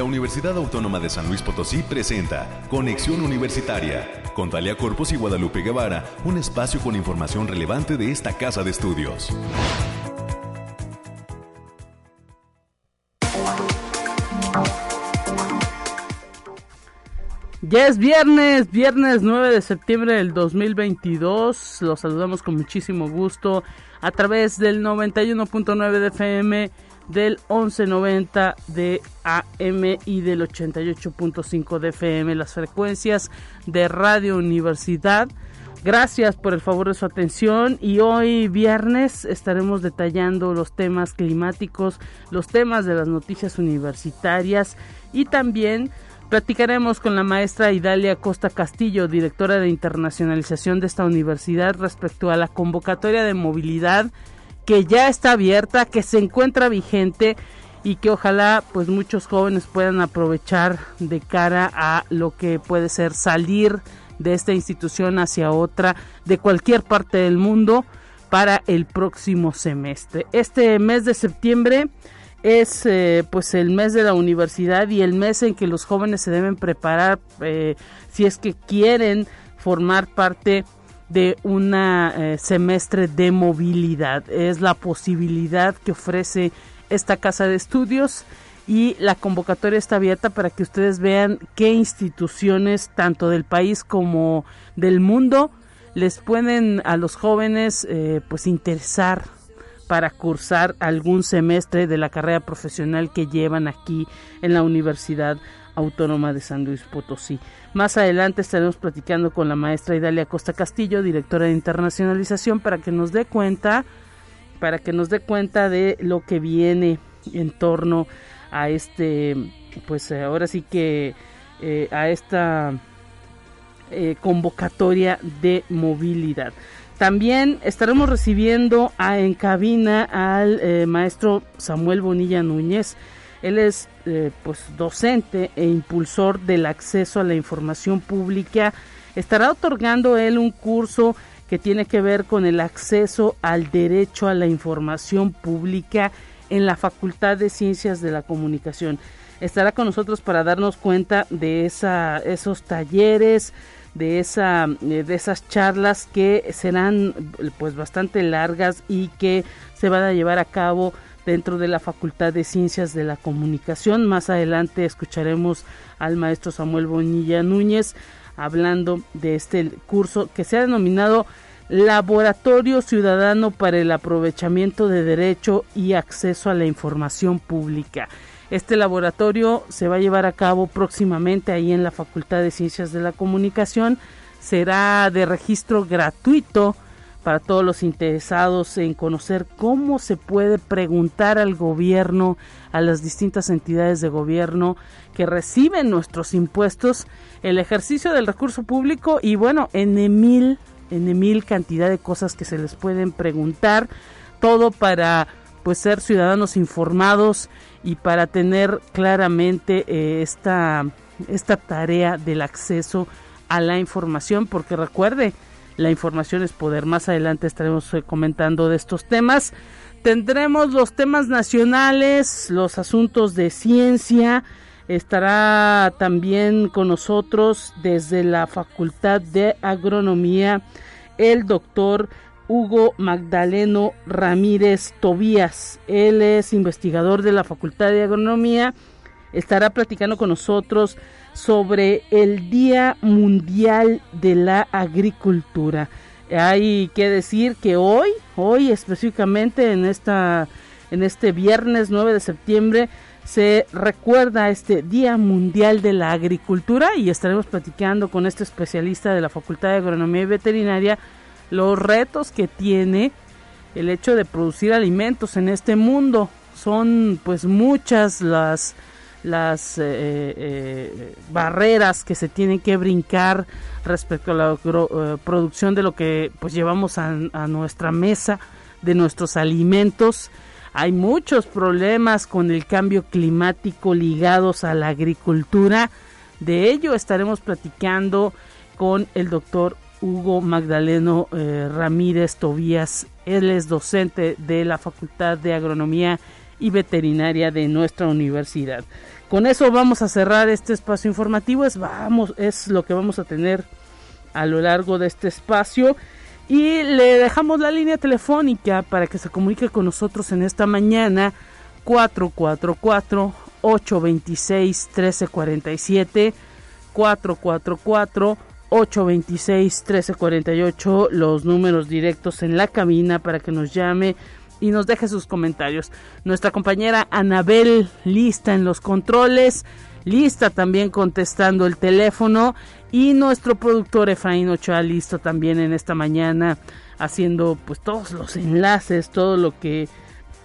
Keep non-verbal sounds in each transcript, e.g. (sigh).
La Universidad Autónoma de San Luis Potosí presenta Conexión Universitaria con Talia Corpus y Guadalupe Guevara, un espacio con información relevante de esta casa de estudios. Ya es viernes, viernes 9 de septiembre del 2022. Los saludamos con muchísimo gusto a través del 91.9 de FM, del 1190 de AM y del 88.5 de FM, las frecuencias de Radio Universidad. Gracias por el favor de su atención y hoy viernes estaremos detallando los temas climáticos, los temas de las noticias universitarias y también Platicaremos con la maestra Idalia Costa Castillo, directora de internacionalización de esta universidad, respecto a la convocatoria de movilidad que ya está abierta, que se encuentra vigente y que ojalá pues muchos jóvenes puedan aprovechar de cara a lo que puede ser salir de esta institución hacia otra de cualquier parte del mundo para el próximo semestre. Este mes de septiembre es eh, pues el mes de la universidad y el mes en que los jóvenes se deben preparar eh, si es que quieren formar parte de un eh, semestre de movilidad. Es la posibilidad que ofrece esta casa de estudios y la convocatoria está abierta para que ustedes vean qué instituciones tanto del país como del mundo les pueden a los jóvenes pues interesar para cursar algún semestre de la carrera profesional que llevan aquí en la Universidad Autónoma de San Luis Potosí. Más adelante estaremos platicando con la maestra Idalia Costa Castillo, directora de internacionalización, para que nos dé cuenta, para que nos dé cuenta de lo que viene en torno a este, pues ahora sí que eh, a esta eh, convocatoria de movilidad. También estaremos recibiendo en cabina al eh, maestro Samuel Bonilla Núñez. Él es eh, pues docente e impulsor del acceso a la información pública. Estará otorgando él un curso que tiene que ver con el acceso al derecho a la información pública en la Facultad de Ciencias de la Comunicación. Estará con nosotros para darnos cuenta de esa, esos talleres, de esa eh, de esas charlas que serán pues bastante largas y que se van a llevar a cabo dentro de la Facultad de Ciencias de la Comunicación. Más adelante escucharemos al maestro Samuel Bonilla Núñez hablando de este curso que se ha denominado Laboratorio Ciudadano para el Aprovechamiento de Derecho y Acceso a la Información Pública. Este laboratorio se va a llevar a cabo próximamente ahí en la Facultad de Ciencias de la Comunicación. Será de registro gratuito para todos los interesados en conocer cómo se puede preguntar al gobierno, a las distintas entidades de gobierno que reciben nuestros impuestos, el ejercicio del recurso público y bueno, en mil, en mil cantidad de cosas que se les pueden preguntar, todo para pues ser ciudadanos informados y para tener claramente eh, esta, esta tarea del acceso a la información, porque recuerde, la información es poder. Más adelante estaremos eh, comentando de estos temas. Tendremos los temas nacionales, los asuntos de ciencia. Estará también con nosotros desde la Facultad de Agronomía el doctor Hugo Magdaleno Ramírez Tobías. Él es investigador de la Facultad de Agronomía. Estará platicando con nosotros sobre el Día Mundial de la Agricultura. Hay que decir que hoy, hoy específicamente en esta en este viernes 9 de septiembre se recuerda este Día Mundial de la Agricultura y estaremos platicando con este especialista de la Facultad de Agronomía y Veterinaria los retos que tiene el hecho de producir alimentos en este mundo. Son pues muchas las, las eh, eh, barreras que se tienen que brincar respecto a la eh, producción de lo que pues llevamos a, a nuestra mesa, de nuestros alimentos. Hay muchos problemas con el cambio climático ligados a la agricultura. De ello estaremos platicando con el doctor Hugo Magdaleno eh, Ramírez Tobías. Él es docente de la Facultad de Agronomía y veterinaria de nuestra universidad. Con eso vamos a cerrar este espacio informativo, es, vamos, es lo que vamos a tener a lo largo de este espacio. Y le dejamos la línea telefónica para que se comunique con nosotros en esta mañana 444 826 1347 444 826 1348 los números directos en la cabina para que nos llame y nos deje sus comentarios. Nuestra compañera Anabel lista en los controles, lista también contestando el teléfono y nuestro productor Efraín Ochoa listo también en esta mañana haciendo pues todos los enlaces, todo lo que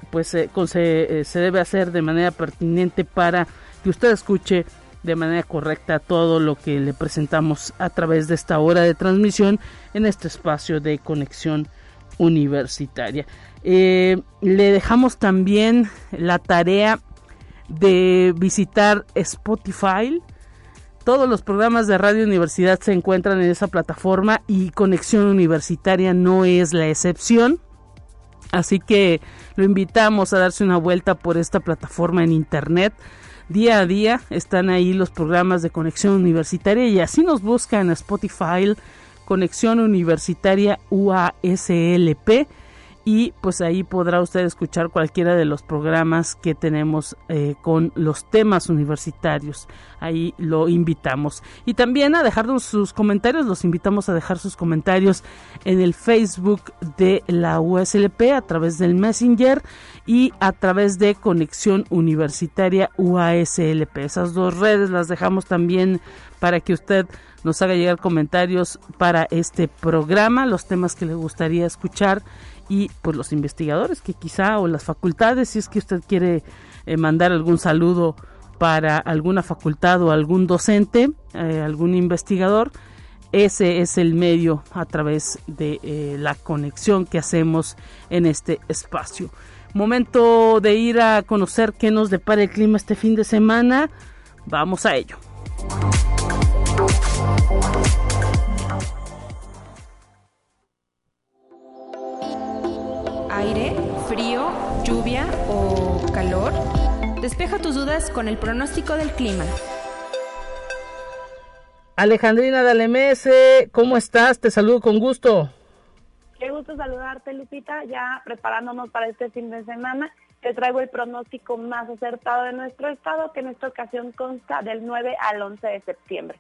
pues se, se, se debe hacer de manera pertinente para que usted escuche de manera correcta todo lo que le presentamos a través de esta hora de transmisión en este espacio de conexión universitaria. Eh, le dejamos también la tarea de visitar Spotify. Todos los programas de Radio Universidad se encuentran en esa plataforma y Conexión Universitaria no es la excepción. Así que lo invitamos a darse una vuelta por esta plataforma en internet. Día a día están ahí los programas de Conexión Universitaria y así nos busca en Spotify Conexión Universitaria UASLP y pues ahí podrá usted escuchar cualquiera de los programas que tenemos eh, con los temas universitarios. Ahí lo invitamos. Y también a dejarnos sus comentarios, los invitamos a dejar sus comentarios en el Facebook de la USLP a través del Messenger y a través de Conexión Universitaria UASLP. Esas dos redes las dejamos también para que usted nos haga llegar comentarios para este programa, los temas que le gustaría escuchar y pues los investigadores que quizá o las facultades, si es que usted quiere eh, mandar algún saludo para alguna facultad o algún docente, eh, algún investigador, ese es el medio a través de eh, la conexión que hacemos en este espacio. Momento de ir a conocer qué nos depara el clima este fin de semana. Vamos a ello. Despeja tus dudas con el pronóstico del clima. Alejandrina Dalemese, ¿cómo estás? Te saludo con gusto. Qué gusto saludarte, Lupita. Ya preparándonos para este fin de semana, te traigo el pronóstico más acertado de nuestro estado, que en esta ocasión consta del 9 al 11 de septiembre.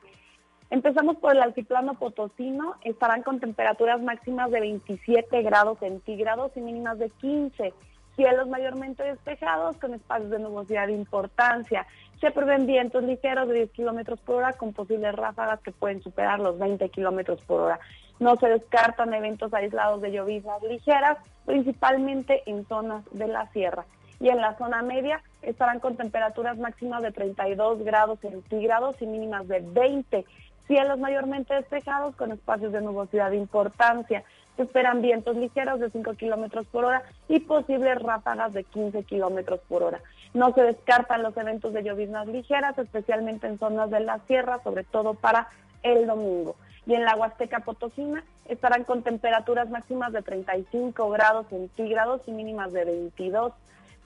Empezamos por el altiplano potosino, estarán con temperaturas máximas de 27 grados centígrados y mínimas de 15. Cielos mayormente despejados con espacios de nubosidad de importancia. Se prevén vientos ligeros de 10 kilómetros por hora con posibles ráfagas que pueden superar los 20 kilómetros por hora. No se descartan eventos aislados de lloviznas ligeras, principalmente en zonas de la sierra. Y en la zona media estarán con temperaturas máximas de 32 grados centígrados y mínimas de 20 Cielos mayormente despejados con espacios de nubosidad de importancia. Se esperan vientos ligeros de 5 kilómetros por hora y posibles ráfagas de 15 kilómetros por hora. No se descartan los eventos de lloviznas ligeras, especialmente en zonas de la sierra, sobre todo para el domingo. Y en la Huasteca Potosina estarán con temperaturas máximas de 35 grados centígrados y mínimas de 22.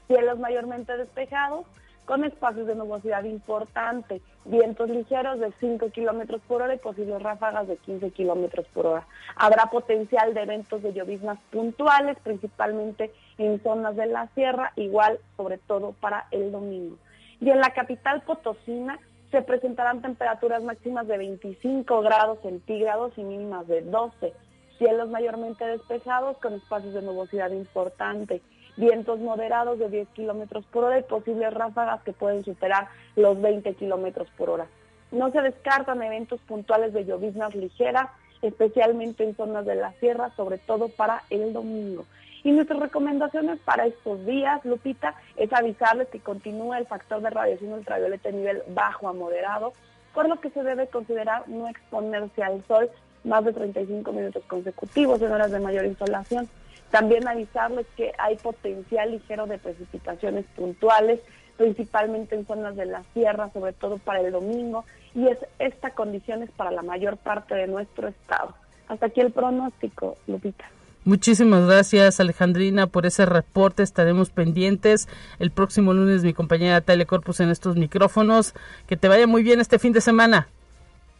Cielos mayormente despejados con espacios de nubosidad importante, vientos ligeros de 5 kilómetros por hora y posibles ráfagas de 15 kilómetros por hora. Habrá potencial de eventos de lloviznas puntuales, principalmente en zonas de la sierra, igual sobre todo para el domingo. Y en la capital potosina se presentarán temperaturas máximas de 25 grados centígrados y mínimas de 12. Cielos mayormente despejados con espacios de nubosidad importante vientos moderados de 10 kilómetros por hora y posibles ráfagas que pueden superar los 20 kilómetros por hora. No se descartan eventos puntuales de lloviznas ligeras, especialmente en zonas de la sierra, sobre todo para el domingo. Y nuestras recomendaciones para estos días, Lupita, es avisarles que continúa el factor de radiación ultravioleta a nivel bajo a moderado, por lo que se debe considerar no exponerse al sol más de 35 minutos consecutivos en horas de mayor insolación. También avisarles que hay potencial ligero de precipitaciones puntuales, principalmente en zonas de la sierra, sobre todo para el domingo, y es esta condición es para la mayor parte de nuestro estado. Hasta aquí el pronóstico, Lupita. Muchísimas gracias Alejandrina por ese reporte. Estaremos pendientes el próximo lunes mi compañera Telecorpus en estos micrófonos. Que te vaya muy bien este fin de semana.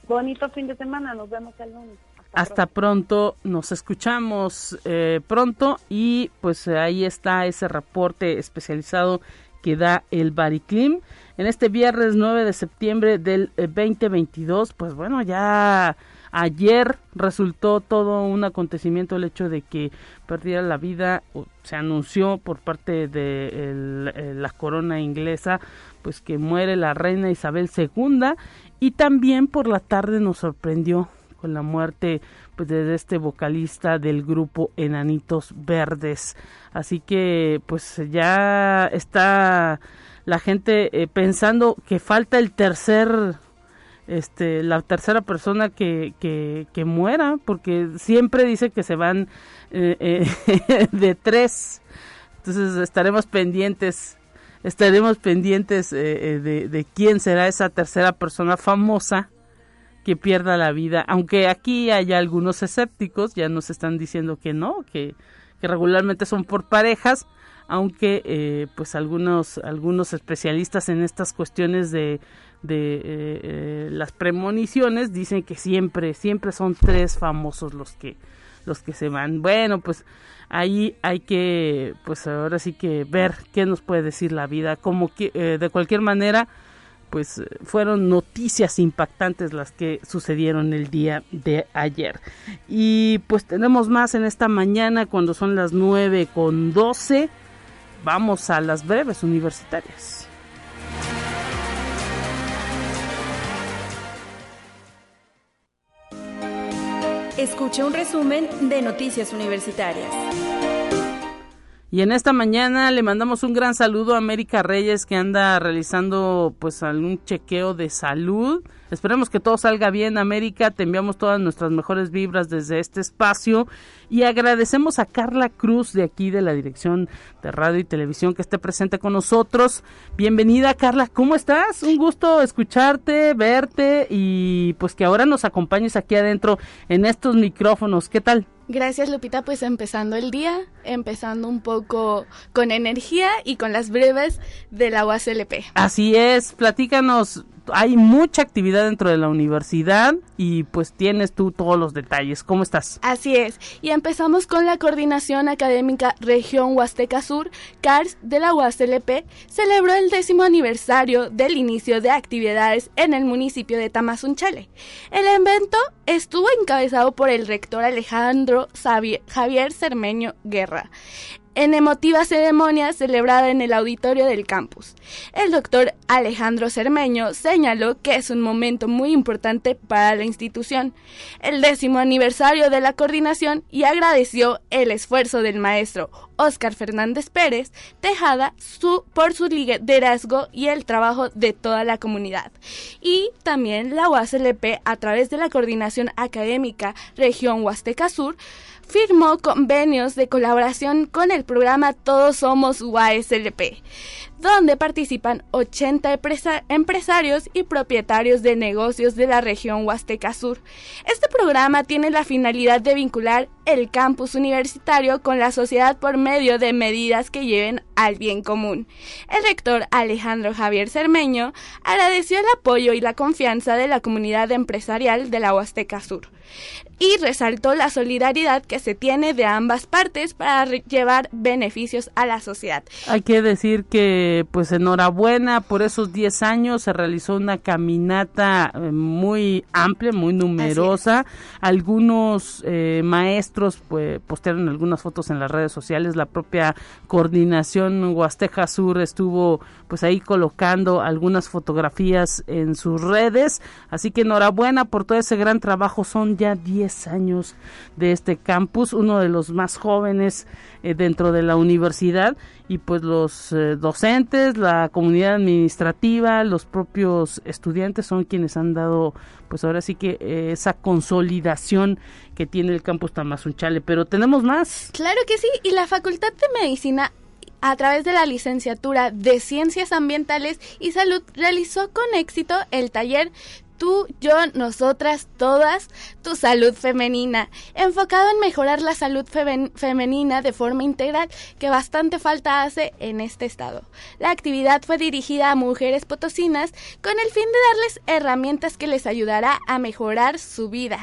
Bonito fin de semana. Nos vemos el lunes. Hasta, pronto. nos escuchamos eh, pronto y pues ahí está ese reporte especializado que da el Bariclim. En este viernes 9 de septiembre del 2022, eh, pues bueno, ya ayer resultó todo un acontecimiento el hecho de que perdiera la vida, se anunció por parte de eh, la corona inglesa, pues que muere la reina Isabel II y también por la tarde nos sorprendió con la muerte pues de este vocalista del grupo Enanitos Verdes. Así que pues ya está la gente eh, pensando que falta el tercer este la tercera persona que, que, muera porque siempre dice que se van eh, eh, (laughs) de tres entonces estaremos pendientes estaremos pendientes de, de quién será esa tercera persona famosa que pierda la vida, aunque aquí hay algunos escépticos, ya nos están diciendo que no, que, regularmente son por parejas, aunque eh, pues algunos algunos especialistas en estas cuestiones de, de eh, eh, las premoniciones dicen que siempre siempre son tres famosos los que los que se van. Bueno pues ahí hay que pues ahora sí que ver qué nos puede decir la vida como que de cualquier manera pues fueron noticias impactantes las que sucedieron el día de ayer. Y pues tenemos más en esta mañana cuando son las 9 con 12. Vamos a las breves universitarias. Escuche un resumen de Noticias Universitarias. Y en esta mañana le mandamos un gran saludo a América Reyes que anda realizando pues algún chequeo de salud. Esperemos que todo salga bien, América. Te enviamos todas nuestras mejores vibras desde este espacio y agradecemos a Carla Cruz de aquí de la Dirección de Radio y Televisión que esté presente con nosotros. Bienvenida, Carla. ¿Cómo estás? Un gusto escucharte, verte y pues que ahora nos acompañes aquí adentro en estos micrófonos. ¿Qué tal? Gracias Lupita, pues empezando el día, empezando un poco con energía y con las breves de la UASLP. Así es, platícanos, hay mucha actividad dentro de la universidad y pues tienes tú todos los detalles. ¿Cómo estás? Así es. Y empezamos con la Coordinación Académica Región Huasteca Sur, CARS de la UASLP, celebró el décimo aniversario del inicio de actividades en el municipio de Tamazunchale. El evento estuvo encabezado por el rector Alejandro Javier Cermeño Guerra en emotiva ceremonia celebrada en el auditorio del campus. El doctor Alejandro Cermeño señaló que es un momento muy importante para la institución, el décimo aniversario de la coordinación y agradeció el esfuerzo del maestro Óscar Fernández Pérez Tejada por su liderazgo y el trabajo de toda la comunidad. Y también la UASLP a través de la coordinación académica Región Huasteca Sur firmó convenios de colaboración con el programa Todos Somos UASLP, donde participan 80 empresarios y propietarios de negocios de la región Huasteca Sur. Este programa tiene la finalidad de vincular el campus universitario con la sociedad por medio de medidas que lleven al bien común. El rector Alejandro Javier Cermeño agradeció el apoyo y la confianza de la comunidad empresarial de la Huasteca Sur y resaltó la solidaridad que se tiene de ambas partes para llevar beneficios a la sociedad. Hay que decir que pues enhorabuena por esos 10 años. Se realizó una caminata eh, muy amplia, muy numerosa. Algunos eh, maestros pues postearon algunas fotos en las redes sociales, la propia coordinación Huasteca Sur estuvo pues ahí colocando algunas fotografías en sus redes, así que enhorabuena por todo ese gran trabajo, son ya 10 años de este campus, uno de los más jóvenes eh, dentro de la universidad y pues los eh, docentes, la comunidad administrativa, los propios estudiantes son quienes han dado pues ahora sí que eh, esa consolidación que tiene el campus Tamazunchale, pero tenemos más. Claro que sí, y la Facultad de Medicina a través de la licenciatura de Ciencias Ambientales y Salud realizó con éxito el taller tú, yo, nosotras, todas, tu salud femenina, enfocado en mejorar la salud femenina de forma integral, que bastante falta hace en este estado. La actividad fue dirigida a mujeres potosinas con el fin de darles herramientas que les ayudará a mejorar su vida.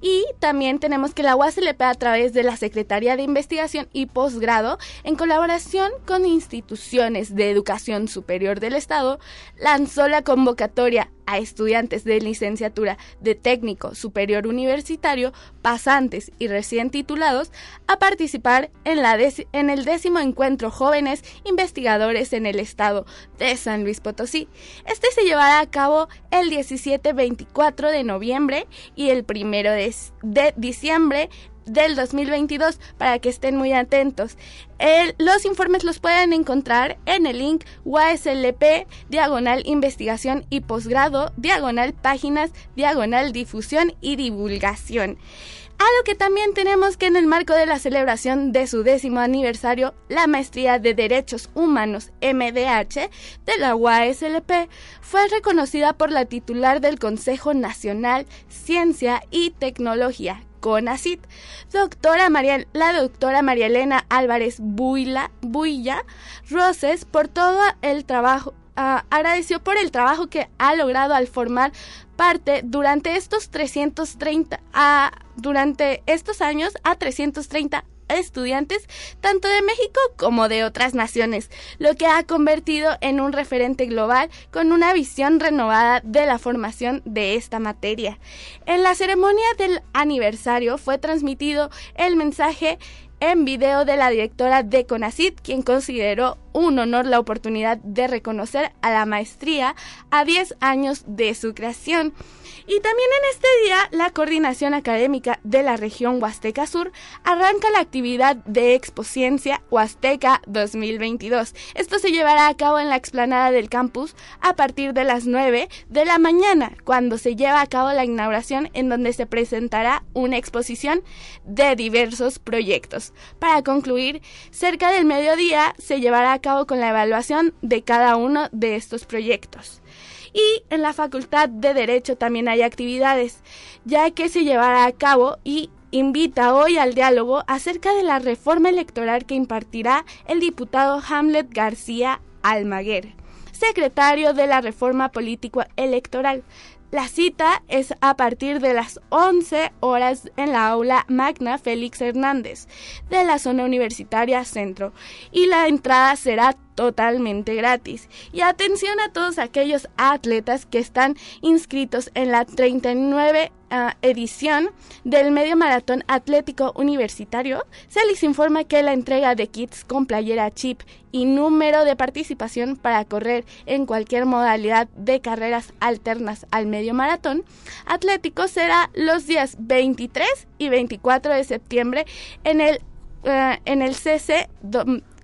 Y también tenemos que la UASLP a través de la Secretaría de Investigación y Posgrado, en colaboración con instituciones de educación superior del Estado, lanzó la convocatoria a estudiantes de licenciatura de técnico superior universitario, pasantes y recién titulados a participar en, la en el décimo encuentro Jóvenes Investigadores en el Estado de San Luis Potosí. Este se llevará a cabo el 17-24 de noviembre y el 1 de, de diciembre del 2022 para que estén muy atentos. los informes los pueden encontrar en el link UASLP, diagonal investigación y posgrado, diagonal páginas, diagonal difusión y divulgación. Algo que también tenemos que en el marco de la celebración de su décimo aniversario, la Maestría de Derechos Humanos MDH de la UASLP fue reconocida por la titular del Consejo Nacional Ciencia y Tecnología, CONACIT, doctora María, la doctora María Elena Álvarez Buila, Builla Roses por todo el trabajo, ah, agradeció por el trabajo que ha logrado al formar parte durante estos 330 a, durante estos años a 330 estudiantes tanto de México como de otras naciones, lo que ha convertido en un referente global con una visión renovada de la formación de esta materia. En la ceremonia del aniversario fue transmitido el mensaje en video de la directora de CONACIT, quien consideró un honor la oportunidad de reconocer a la maestría a 10 años de su creación. Y también en este día, la Coordinación Académica de la región Huasteca Sur arranca la actividad de Expociencia Huasteca 2022. Esto se llevará a cabo en la explanada del campus a partir de las 9 de la mañana, cuando se lleva a cabo la inauguración en donde se presentará una exposición de diversos proyectos. Para concluir, cerca del mediodía se llevará a cabo con la evaluación de cada uno de estos proyectos. Y en la Facultad de Derecho también hay actividades, ya que se llevará a cabo y invita hoy al diálogo acerca de la reforma electoral que impartirá el diputado Hamlet García Almaguer, secretario de la Reforma Político Electoral. La cita es a partir de las 11 horas en la aula Magna Félix Hernández de la zona universitaria Centro y la entrada será totalmente gratis. Y atención a todos aquellos atletas que están inscritos en la 39 ah, edición del Medio Maratón Atlético Universitario. Se les informa que la entrega de kits con playera chip y número de participación para correr en cualquier modalidad de carreras alternas al medio maratón atlético será los días 23 y 24 de septiembre en el eh, en el CC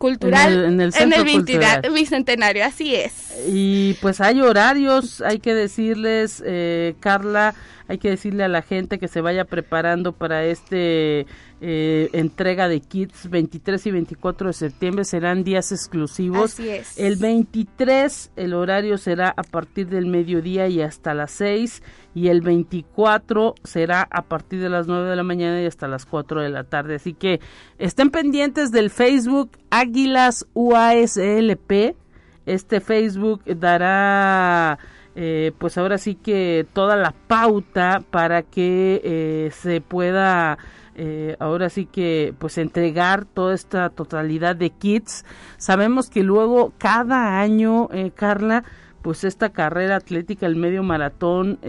cultural en el, en bicentenario, así es. Y pues hay horarios, hay que decirles, eh, Carla, hay que decirle a la gente que se vaya preparando para este eh, entrega de kits 23 y 24 de septiembre serán días exclusivos. Así es. El 23 el horario será a partir del mediodía y hasta las 6 y el 24 será a partir de las 9 de la mañana y hasta las 4 de la tarde. Así que estén pendientes del Facebook Águilas UASLP. Este Facebook dará eh, pues ahora sí que toda la pauta para que eh, se pueda eh, ahora sí que pues entregar toda esta totalidad de kits. Sabemos que luego cada año Carla pues esta carrera atlética el medio maratón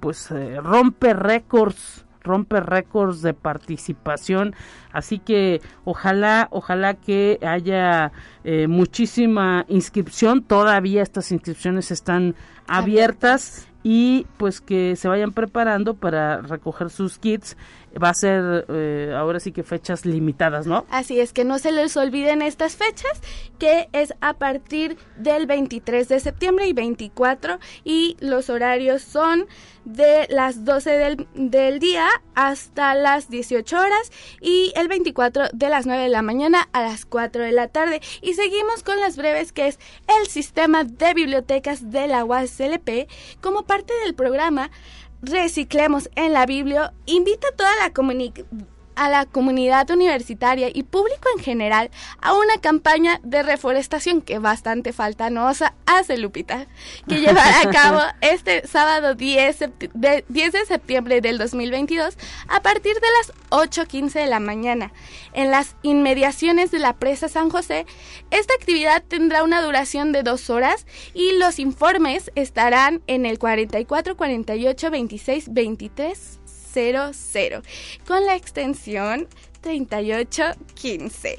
pues rompe récords rompe récords de participación. Así que ojalá ojalá que haya muchísima inscripción. Todavía estas inscripciones están abiertas. y pues que se vayan preparando para recoger sus kits va a ser eh, ahora sí que fechas limitadas, ¿no? Así es, que no se les olviden estas fechas, que es a partir del 23 de septiembre y 24 y los horarios son de las 12 del, del día hasta las 18 horas y el 24 de las 9 de la mañana a las 4 de la tarde. Y seguimos con las breves que es el sistema de bibliotecas de la UASLP como parte del programa Reciclemos en la Biblia, invita a toda la comunidad a la comunidad universitaria y público en general a una campaña de reforestación que bastante falta nos hace Lupita, que (laughs) llevará a cabo este sábado 10 de, 10 de septiembre del 2022 a partir de las 8.15 de la mañana. En las inmediaciones de la presa San José, esta actividad tendrá una duración de dos horas y los informes estarán en el 44 48 26 23 con la extensión 3815.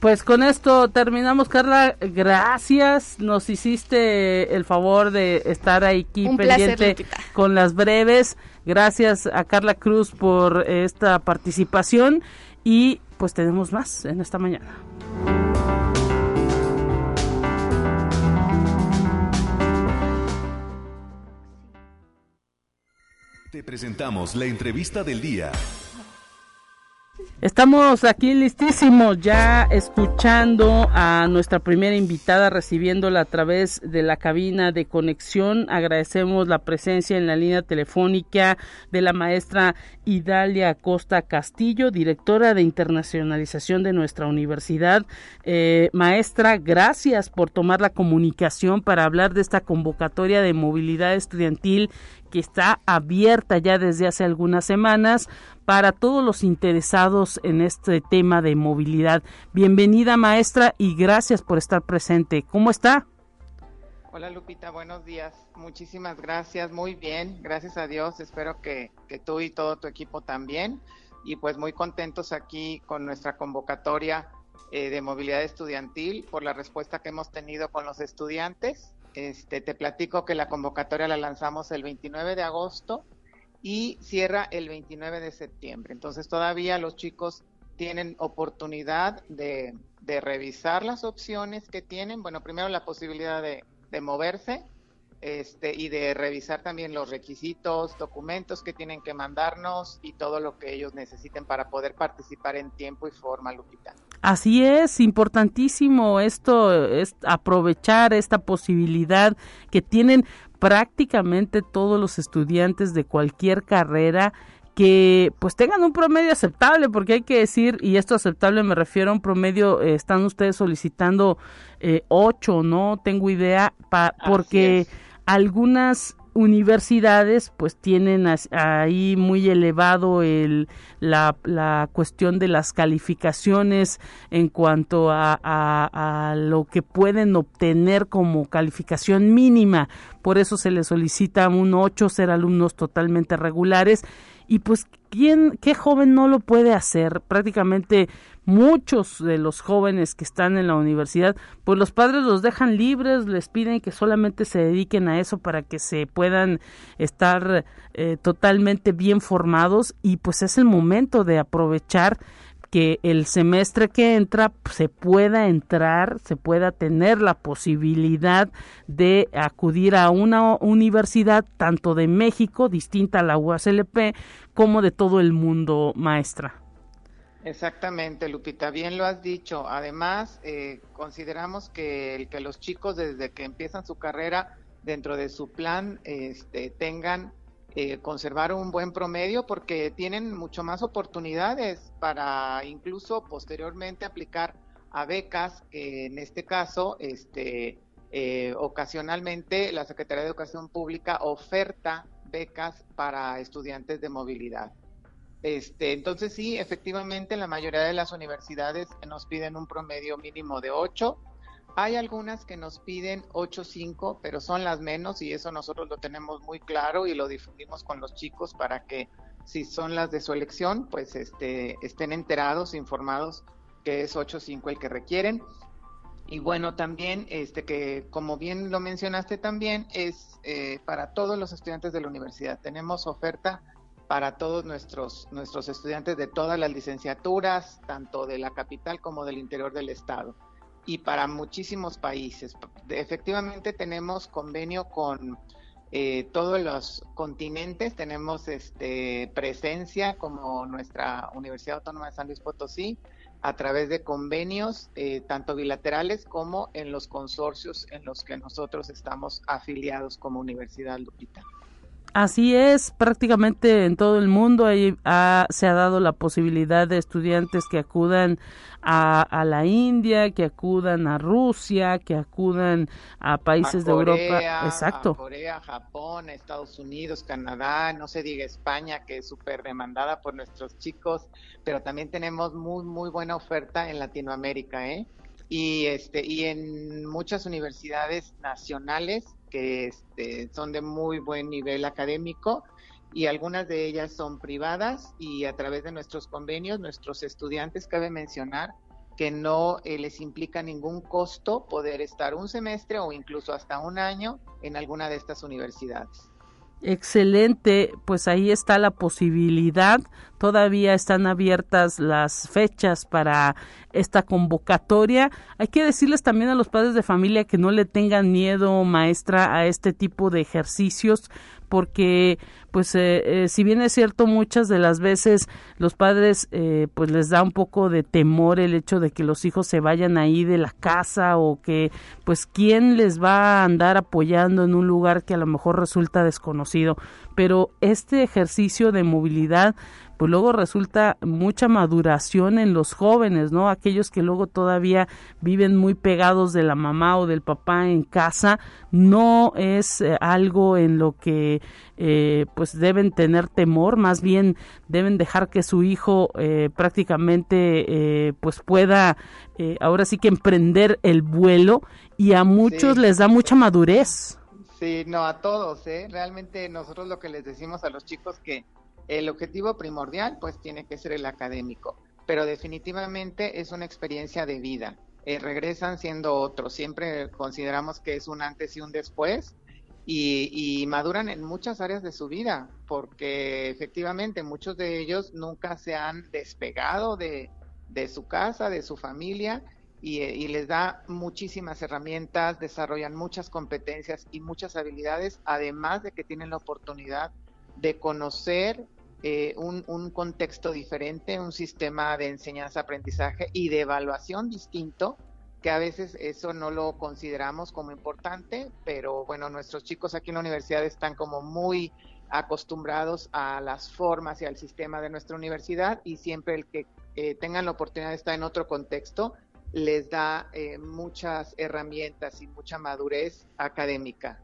Pues con esto terminamos, Carla. Gracias. Nos hiciste el favor de estar aquí pendiente con las breves. Gracias a Carla Cruz por esta participación y pues tenemos más en esta mañana. Te presentamos la entrevista del día. Estamos aquí listísimos ya escuchando a nuestra primera invitada, recibiéndola a través de la cabina de conexión. Agradecemos la presencia en la línea telefónica de la maestra Idalia Costa Castillo, directora de internacionalización de nuestra universidad. Eh, maestra, gracias por tomar la comunicación para hablar de esta convocatoria de movilidad estudiantil que está abierta ya desde hace algunas semanas para todos los interesados en este tema de movilidad. Bienvenida maestra y gracias por estar presente. ¿Cómo está? Hola Lupita, buenos días. Muchísimas gracias, muy bien, gracias a Dios. Espero que, tú y todo tu equipo también. Y pues muy contentos aquí con nuestra convocatoria eh, de movilidad estudiantil por la respuesta que hemos tenido con los estudiantes este, te platico que la convocatoria la lanzamos el 29 de agosto y cierra el 29 de septiembre. Entonces todavía los chicos tienen oportunidad de, revisar las opciones que tienen. Bueno, primero la posibilidad de, de moverse este, y de revisar también los requisitos, documentos que tienen que mandarnos y todo lo que ellos necesiten para poder participar en tiempo y forma, Lupita. Así es, importantísimo esto, es aprovechar esta posibilidad que tienen prácticamente todos los estudiantes de cualquier carrera que pues tengan un promedio aceptable, porque hay que decir, y esto aceptable me refiero a un promedio, eh, están ustedes solicitando eh, ocho, no tengo idea, pa, porque algunas universidades pues tienen ahí muy elevado el, la, la cuestión de las calificaciones en cuanto a, a, a, lo que pueden obtener como calificación mínima. Por eso se les solicita un 8 ser alumnos totalmente regulares. Y pues, ¿quién, qué joven no lo puede hacer? Prácticamente muchos de los jóvenes que están en la universidad, pues los padres los dejan libres, les piden que solamente se dediquen a eso para que se puedan estar eh, totalmente bien formados y pues es el momento de aprovechar que el semestre que entra se pueda entrar, se pueda tener la posibilidad de acudir a una universidad tanto de México, distinta a la UASLP, como de todo el mundo, maestra. Exactamente, Lupita, bien lo has dicho. Además, eh, consideramos que el que los chicos desde que empiezan su carrera dentro de su plan este, tengan eh, conservar un buen promedio porque tienen mucho más oportunidades para incluso posteriormente aplicar a becas que en este caso este eh, ocasionalmente la Secretaría de Educación Pública oferta becas para estudiantes de movilidad. Este, entonces sí, efectivamente la mayoría de las universidades nos piden un promedio mínimo de 8. Hay algunas que nos piden 8.5, pero son las menos y eso nosotros lo tenemos muy claro y lo difundimos con los chicos para que si son las de su elección, pues este, estén enterados, informados que es 8.5 el que requieren. Y bueno, también, este que como bien lo mencionaste también, es eh, para todos los estudiantes de la universidad. Tenemos oferta para todos nuestros, nuestros estudiantes de todas las licenciaturas, tanto de la capital como del interior del estado, y para muchísimos países. Efectivamente tenemos convenio con eh, todos los continentes, tenemos este, presencia como nuestra Universidad Autónoma de San Luis Potosí, a través de convenios, eh, tanto bilaterales como en los consorcios en los que nosotros estamos afiliados como Universidad Lupita. Así es, prácticamente en todo el mundo se ha dado la posibilidad de estudiantes que acudan a, la India, que acudan a Rusia, que acudan a países de Europa. Exacto. A Corea, Japón, Estados Unidos, Canadá, no se diga España, que es súper demandada por nuestros chicos, pero también tenemos muy, muy buena oferta en Latinoamérica, ¿eh? Y, este, y en muchas universidades nacionales que este, son de muy buen nivel académico y algunas de ellas son privadas y a través de nuestros convenios, nuestros estudiantes, cabe mencionar que no eh, les implica ningún costo poder estar un semestre o incluso hasta un año en alguna de estas universidades. Excelente, pues ahí está la posibilidad. Todavía están abiertas las fechas para esta convocatoria. Hay que decirles también a los padres de familia que no le tengan miedo, maestra, a este tipo de ejercicios, porque pues eh, eh, si bien es cierto muchas de las veces los padres eh, pues les da un poco de temor el hecho de que los hijos se vayan ahí de la casa o que pues quién les va a andar apoyando en un lugar que a lo mejor resulta desconocido pero este ejercicio de movilidad pues luego resulta mucha maduración en los jóvenes, ¿no? Aquellos que luego todavía viven muy pegados de la mamá o del papá en casa, no es eh, algo en lo que eh, pues deben tener temor, más bien deben dejar que su hijo eh, prácticamente pues pueda ahora sí que emprender el vuelo y a muchos les da mucha madurez. Sí, no, a todos, ¿eh? Realmente nosotros lo que les decimos a los chicos que el objetivo primordial pues tiene que ser el académico, pero definitivamente es una experiencia de vida. Eh, regresan siendo otros, siempre consideramos que es un antes y un después y, maduran en muchas áreas de su vida, porque efectivamente muchos de ellos nunca se han despegado de, su casa, de su familia, y, y, les da muchísimas herramientas, desarrollan muchas competencias y muchas habilidades, además de que tienen la oportunidad de conocer eh, un, contexto diferente, un sistema de enseñanza-aprendizaje y de evaluación distinto, que a veces eso no lo consideramos como importante, pero bueno, nuestros chicos aquí en la universidad están como muy acostumbrados a las formas y al sistema de nuestra universidad y siempre el que eh, tengan la oportunidad de estar en otro contexto les da eh, muchas herramientas y mucha madurez académica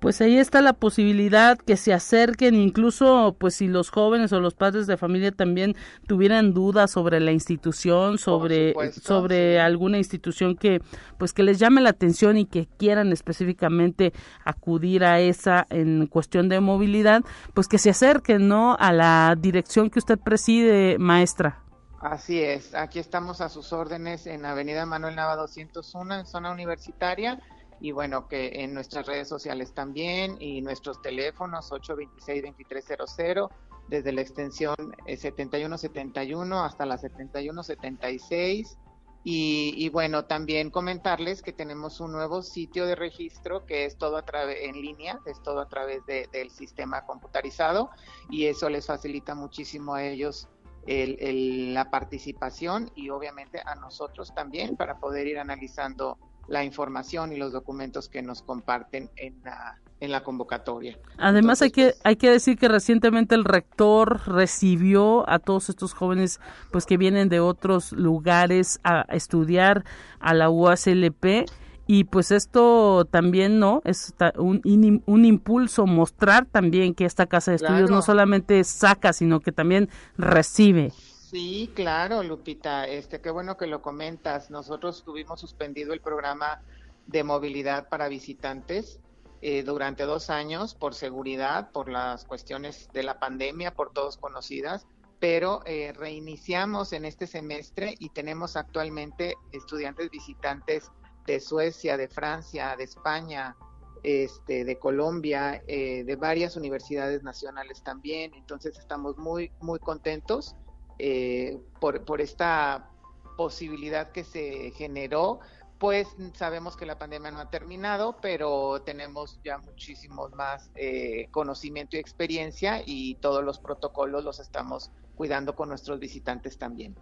pues ahí está la posibilidad que se acerquen, incluso pues si los jóvenes o los padres de familia también tuvieran dudas sobre la institución, sobre, sobre alguna institución que pues que les llame la atención y que quieran específicamente acudir a esa en cuestión de movilidad, pues que se acerquen, ¿no? A la dirección que usted preside, maestra. Así es, aquí estamos a sus órdenes en Avenida Manuel Nava 201 en zona universitaria y bueno, que en nuestras redes sociales también y nuestros teléfonos 826-2300 desde la extensión 7171 eh, hasta la 7176. Y, y bueno, también comentarles que tenemos un nuevo sitio de registro que es todo a en línea, es todo a través del sistema computarizado y eso les facilita muchísimo a ellos el, la participación y obviamente a nosotros también para poder ir analizando la información y los documentos que nos comparten en la, en la convocatoria. Además hay que pues, hay que decir que recientemente el rector recibió a todos estos jóvenes pues que vienen de otros lugares a estudiar a la UASLP y pues esto también no es un, un impulso mostrar también que esta casa de estudios no solamente saca sino que también recibe Sí, claro, Lupita. Este, qué bueno que lo comentas. Nosotros tuvimos suspendido el programa de movilidad para visitantes eh, durante dos años por seguridad, por las cuestiones de la pandemia, por todos conocidas, pero eh, reiniciamos en este semestre y tenemos actualmente estudiantes visitantes de Suecia, de Francia, de España, este, de Colombia, eh, de varias universidades nacionales también. Entonces estamos muy, muy contentos eh, por, por esta posibilidad que se generó, pues sabemos que la pandemia no ha terminado, pero tenemos ya muchísimos más eh, conocimiento y experiencia y todos los protocolos los estamos cuidando con nuestros visitantes también.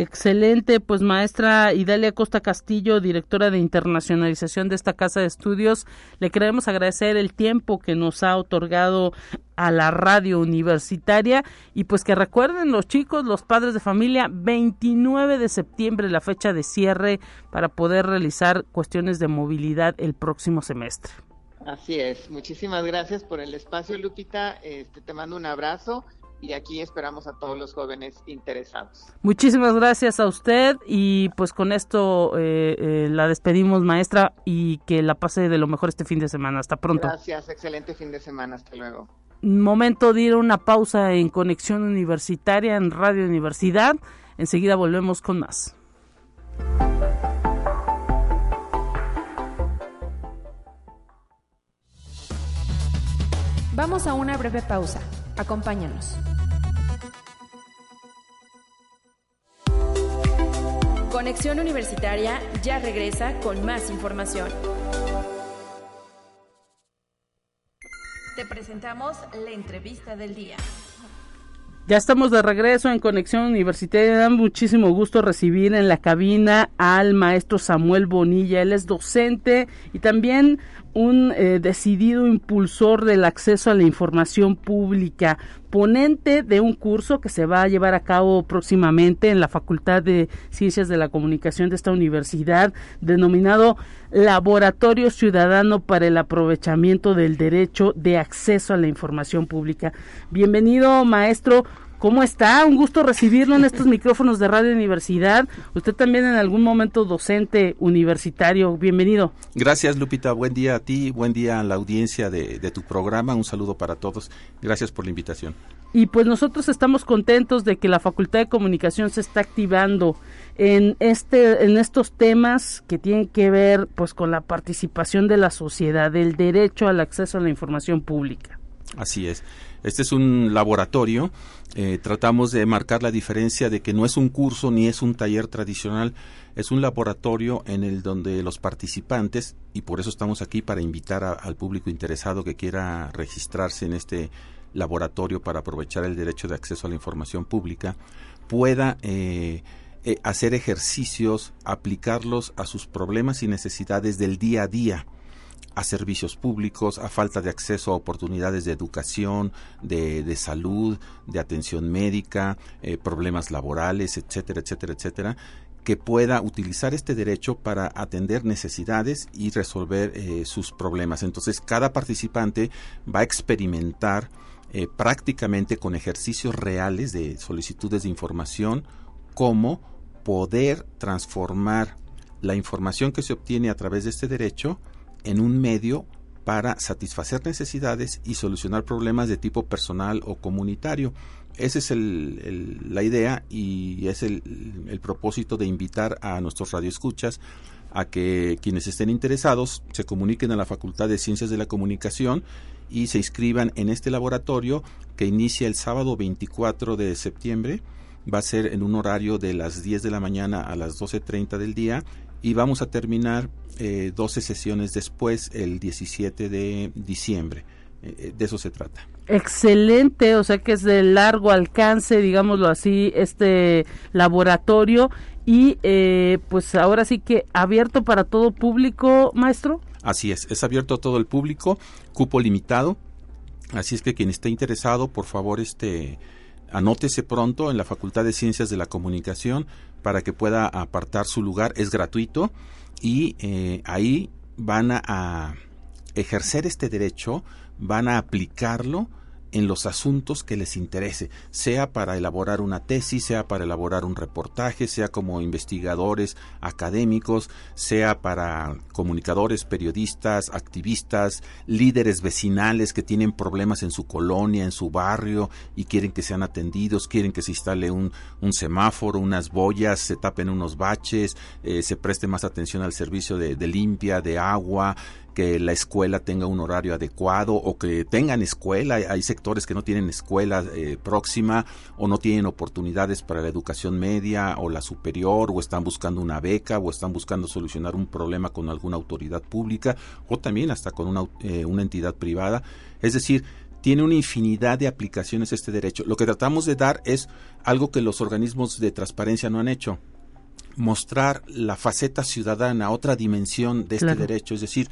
Excelente, pues maestra Idalia Costa Castillo, directora de internacionalización de esta casa de estudios, le queremos agradecer el tiempo que nos ha otorgado a la radio universitaria. Y pues que recuerden los chicos, los padres de familia, 29 de septiembre la fecha de cierre para poder realizar cuestiones de movilidad el próximo semestre. Así es, muchísimas gracias por el espacio Lupita, este, te mando un abrazo y aquí esperamos a todos los jóvenes interesados. Muchísimas gracias a usted y pues con esto eh, eh, la despedimos maestra y que la pase de lo mejor este fin de semana. Hasta pronto. Gracias, excelente fin de semana, hasta luego. Momento de ir a una pausa en conexión universitaria en Radio Universidad. Enseguida volvemos con más. Vamos a una breve pausa. Acompáñanos. Conexión Universitaria ya regresa con más información. Te presentamos la entrevista del día. Ya estamos de regreso en Conexión Universitaria. Da muchísimo gusto recibir en la cabina al maestro Samuel Bonilla. Él es docente y también un eh, decidido impulsor del acceso a la información pública, ponente de un curso que se va a llevar a cabo próximamente en la Facultad de Ciencias de la Comunicación de esta universidad, denominado Laboratorio Ciudadano para el Aprovechamiento del Derecho de Acceso a la Información Pública. Bienvenido, maestro. ¿Cómo está? Un gusto recibirlo en estos micrófonos de Radio Universidad. Usted también en algún momento docente universitario. Bienvenido. Gracias, Lupita. Buen día a ti, buen día a la audiencia de, tu programa. Un saludo para todos. Gracias por la invitación. Y pues nosotros estamos contentos de que la Facultad de Comunicación se está activando en este en estos temas que tienen que ver pues con la participación de la sociedad, del derecho al acceso a la información pública. Así es. Este es un laboratorio eh, tratamos de marcar la diferencia de que no es un curso ni es un taller tradicional, es un laboratorio en el donde los participantes, y por eso estamos aquí para invitar al público interesado que quiera registrarse en este laboratorio para aprovechar el derecho de acceso a la información pública, pueda eh, eh, hacer ejercicios, aplicarlos a sus problemas y necesidades del día a día a servicios públicos, a falta de acceso a oportunidades de educación, de, de salud, de atención médica, eh, problemas laborales, etcétera, etcétera, etcétera, que pueda utilizar este derecho para atender necesidades y resolver eh, sus problemas. Entonces, cada participante va a experimentar eh, prácticamente con ejercicios reales de solicitudes de información cómo poder transformar la información que se obtiene a través de este derecho en un medio para satisfacer necesidades y solucionar problemas de tipo personal o comunitario. Esa es la idea y es el, propósito de invitar a nuestros radioescuchas a que quienes estén interesados se comuniquen a la Facultad de Ciencias de la Comunicación y se inscriban en este laboratorio que inicia el sábado 24 de septiembre. Va a ser en un horario de las 10 de la mañana a las 12.30 del día y vamos a terminar eh, 12 sesiones después, el 17 de diciembre. Eh, eh, de eso se trata. Excelente, o sea que es de largo alcance, digámoslo así, este laboratorio y eh, pues ahora sí que abierto para todo público, maestro. Así es, es abierto a todo el público, cupo limitado, así es que quien esté interesado, por favor, este anótese pronto en la Facultad de Ciencias de la Comunicación para que pueda apartar su lugar. Es gratuito y eh, ahí van a ejercer este derecho, van a aplicarlo en los asuntos que les interese, sea para elaborar una tesis, sea para elaborar un reportaje, sea como investigadores académicos, sea para comunicadores, periodistas, activistas, líderes vecinales que tienen problemas en su colonia, en su barrio y quieren que sean atendidos, quieren que se instale un, semáforo, unas boyas, se tapen unos baches, eh, se preste más atención al servicio de, de limpia, de agua, que la escuela tenga un horario adecuado o que tengan escuela. Hay sectores que no tienen escuela eh, próxima o no tienen oportunidades para la educación media o la superior o están buscando una beca o están buscando solucionar un problema con alguna autoridad pública o también hasta con una, eh, una entidad privada. Es decir, tiene una infinidad de aplicaciones este derecho. Lo que tratamos de dar es algo que los organismos de transparencia no han hecho, mostrar la faceta ciudadana, otra dimensión de este derecho, es decir,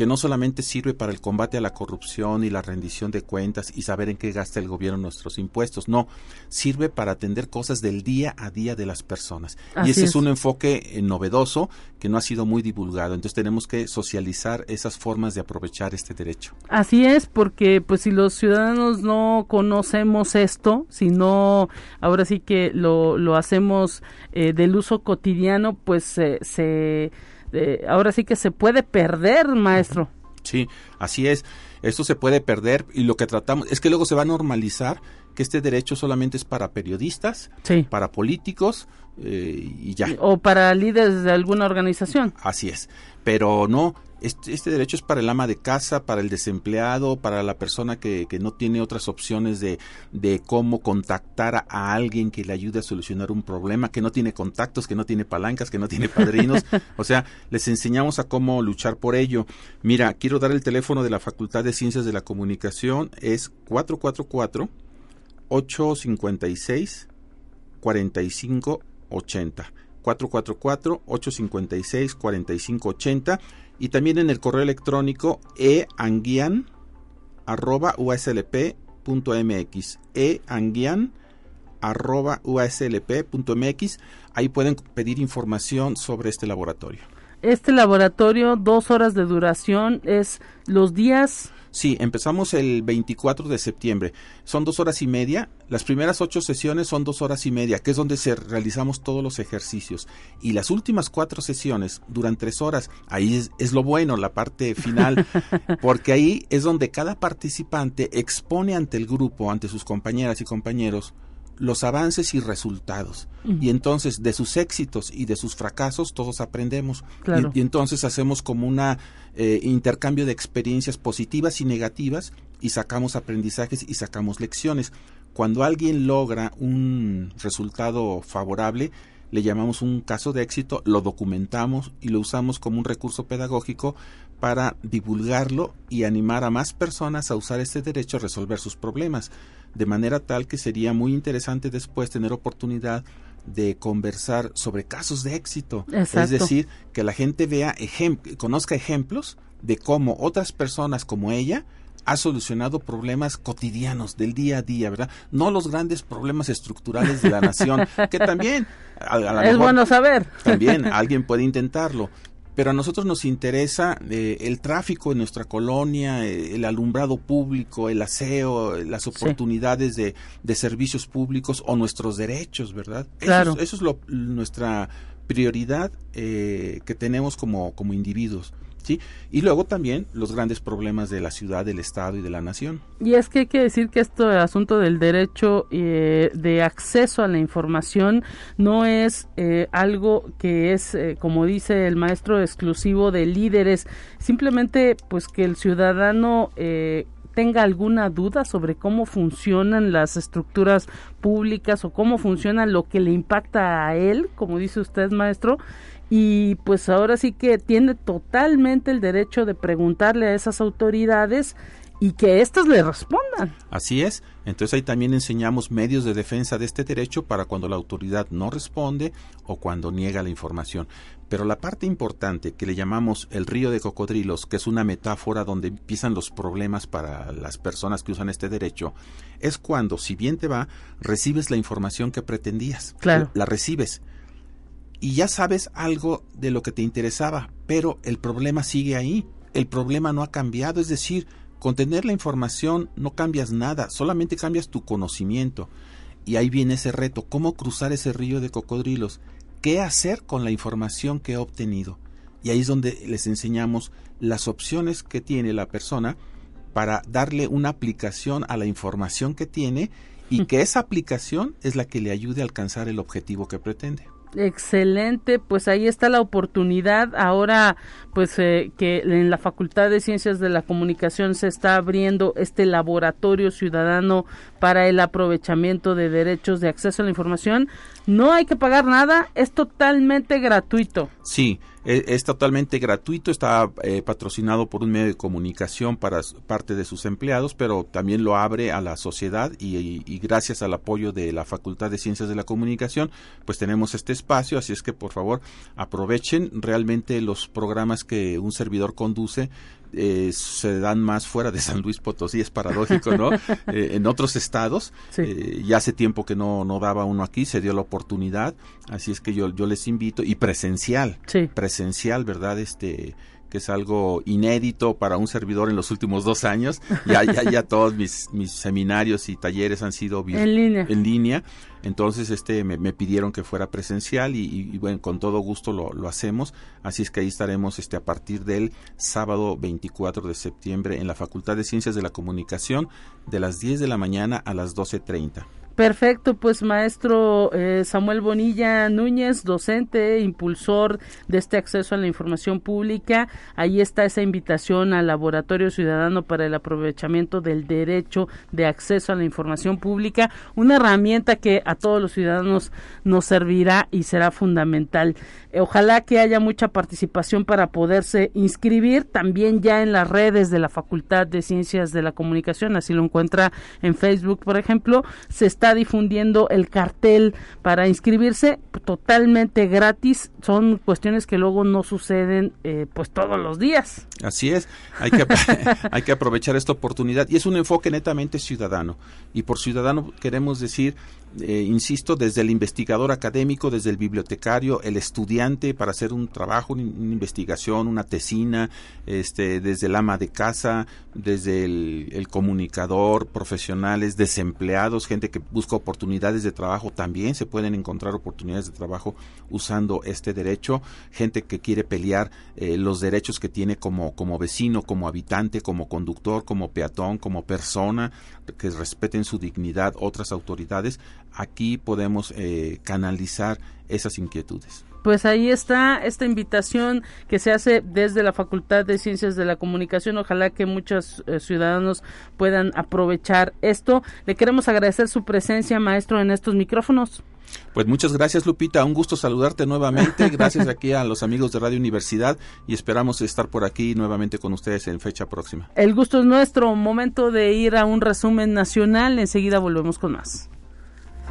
que no solamente sirve para el combate a la corrupción y la rendición de cuentas y saber en qué gasta el gobierno nuestros impuestos, no, sirve para atender cosas del día a día de las personas. y ese es. un enfoque eh, novedoso que no ha sido muy divulgado, entonces tenemos que socializar esas formas de aprovechar este derecho. Así es, porque pues si los ciudadanos no conocemos esto, si no, ahora sí que lo, lo hacemos eh, del uso cotidiano, pues se ahora sí que se puede perder, maestro. Sí, así es. Esto se puede perder y lo que tratamos es que luego se va a normalizar que este derecho solamente es para periodistas, para políticos eh, y ya. O para líderes de alguna organización. Así es. Pero no, este, este, derecho es para el ama de casa, para el desempleado, para la persona que, que no tiene otras opciones de, de, cómo contactar a alguien que le ayude a solucionar un problema, que no tiene contactos, que no tiene palancas, que no tiene (laughs) padrinos. o sea, les enseñamos a cómo luchar por ello. Mira, quiero dar el teléfono de la Facultad de Ciencias de la Comunicación, es 444 856 4580. 444-856-4580 y también en el correo electrónico eanguian arroba uslp.mx eanguian arroba uslp.mx ahí pueden pedir información sobre este laboratorio. Este laboratorio, dos horas de duración, es los días Sí, empezamos el 24 de septiembre. Son dos horas y media. Las primeras ocho sesiones son dos horas y media, que es donde se realizamos todos los ejercicios. Y las últimas cuatro sesiones duran tres horas. Ahí es, es lo bueno, la parte final, (laughs) porque ahí es donde cada participante expone ante el grupo, ante sus compañeras y compañeros, los avances y resultados. Y entonces de sus éxitos y de sus fracasos todos aprendemos. Y, entonces hacemos como un eh, intercambio de experiencias positivas y negativas y sacamos aprendizajes y sacamos lecciones. Cuando alguien logra un resultado favorable, le llamamos un caso de éxito, lo documentamos y lo usamos como un recurso pedagógico para divulgarlo y animar a más personas a usar este derecho a resolver sus problemas de manera tal que sería muy interesante después tener oportunidad de conversar sobre casos de éxito. Es decir, que la gente vea, conozca ejemplos de cómo otras personas como ella ha solucionado problemas cotidianos del día a día, ¿verdad? No los grandes problemas estructurales de la nación, que también... (laughs) es bueno saber. También (laughs) alguien puede intentarlo, pero a nosotros nos interesa eh, el tráfico en nuestra colonia, eh, el alumbrado público, el aseo, las oportunidades de, de, servicios públicos o nuestros derechos, ¿verdad? Eso, es, eso es lo, nuestra prioridad eh, que tenemos como, como individuos. ¿Sí? Y luego también los grandes problemas de la ciudad, del Estado y de la nación. Y es que hay que decir que esto asunto del derecho eh, de acceso a la información no es eh, algo que es, eh, como dice el maestro, exclusivo de líderes, simplemente pues que el ciudadano tenga alguna duda sobre cómo funcionan las estructuras públicas o cómo funciona lo que le impacta a él, como dice usted, maestro, y pues ahora sí que tiene totalmente el derecho de preguntarle a esas autoridades y que éstas le respondan. Así es. Entonces ahí también enseñamos medios de defensa de este derecho para cuando la autoridad no responde o cuando niega la información. Pero la parte importante que le llamamos el río de cocodrilos, que es una metáfora donde empiezan los problemas para las personas que usan este derecho, es cuando, si bien te va, recibes la información que pretendías. Claro. La recibes y ya sabes algo de lo que te interesaba, pero el problema sigue ahí. El problema no ha cambiado, es decir, con tener la información no cambias nada, solamente cambias tu conocimiento. Y ahí viene ese reto, cómo cruzar ese río de cocodrilos, qué hacer con la información que he obtenido. Y ahí es donde les enseñamos las opciones que tiene la persona para darle una aplicación a la información que tiene y (laughs) que esa aplicación es la que le ayude a alcanzar el objetivo que pretende. Excelente, pues ahí está la oportunidad. Ahora, pues eh, que en la Facultad de Ciencias de la Comunicación se está abriendo este laboratorio ciudadano para el aprovechamiento de derechos de acceso a la información. No hay que pagar nada, es totalmente gratuito. Sí, E, es, totalmente gratuito, está eh, patrocinado por un medio de comunicación para parte de sus empleados, pero también lo abre a la sociedad y, gracias al apoyo de la Facultad de Ciencias de la Comunicación, pues tenemos este espacio, así es que por favor aprovechen realmente los programas que un servidor conduce eh, se dan más fuera de San Luis Potosí, es paradójico, ¿no? (laughs) Eh, en otros estados, eh, ya hace tiempo que no, no daba uno aquí, se dio la oportunidad, así es que yo, yo les invito, y presencial, presencial, ¿verdad? Este, que es algo inédito para un servidor en los últimos dos años. Ya, ya, ya todos mis, mis seminarios y talleres han sido (laughs) en línea. En línea. Entonces, este, me, pidieron que fuera presencial y, bueno, con todo gusto lo, lo, hacemos. Así es que ahí estaremos, este, a partir del sábado 24 de septiembre en la Facultad de Ciencias de la Comunicación de las 10 de la mañana a las 12.30. Perfecto, pues maestro eh, Samuel Bonilla Núñez, docente, impulsor de este acceso a la información pública. Ahí está esa invitación al Laboratorio Ciudadano para el aprovechamiento del derecho de acceso a la información pública, una herramienta que a todos los ciudadanos nos servirá y será fundamental. ojalá que haya mucha participación para poderse inscribir también ya en las redes de la Facultad de Ciencias de la Comunicación, así lo encuentra en Facebook, por ejemplo, se está difundiendo el cartel para inscribirse totalmente gratis. Son cuestiones que luego no suceden eh, pues todos los días. Así es, hay que, (laughs) hay que aprovechar esta oportunidad y es un enfoque netamente ciudadano. Y por ciudadano queremos decir eh, insisto, desde el investigador académico, desde el bibliotecario, el estudiante para hacer un trabajo, una, investigación, una tesina, este, desde el ama de casa, desde el, comunicador, profesionales, desempleados, gente que busca oportunidades de trabajo, también se pueden encontrar oportunidades de trabajo usando este derecho, gente que quiere pelear eh, los derechos que tiene como, como vecino, como habitante, como conductor, como peatón, como persona, que respeten su dignidad otras autoridades, aquí podemos eh, canalizar esas inquietudes. Pues ahí está esta invitación que se hace desde la Facultad de Ciencias de la Comunicación. Ojalá que muchos eh, ciudadanos puedan aprovechar esto. Le queremos agradecer su presencia, maestro, en estos micrófonos. Pues muchas gracias Lupita, un gusto saludarte nuevamente, (laughs) gracias aquí a los amigos de Radio Universidad y esperamos estar por aquí nuevamente con ustedes en fecha próxima. El gusto es nuestro, momento de ir a un resumen nacional, enseguida volvemos con más.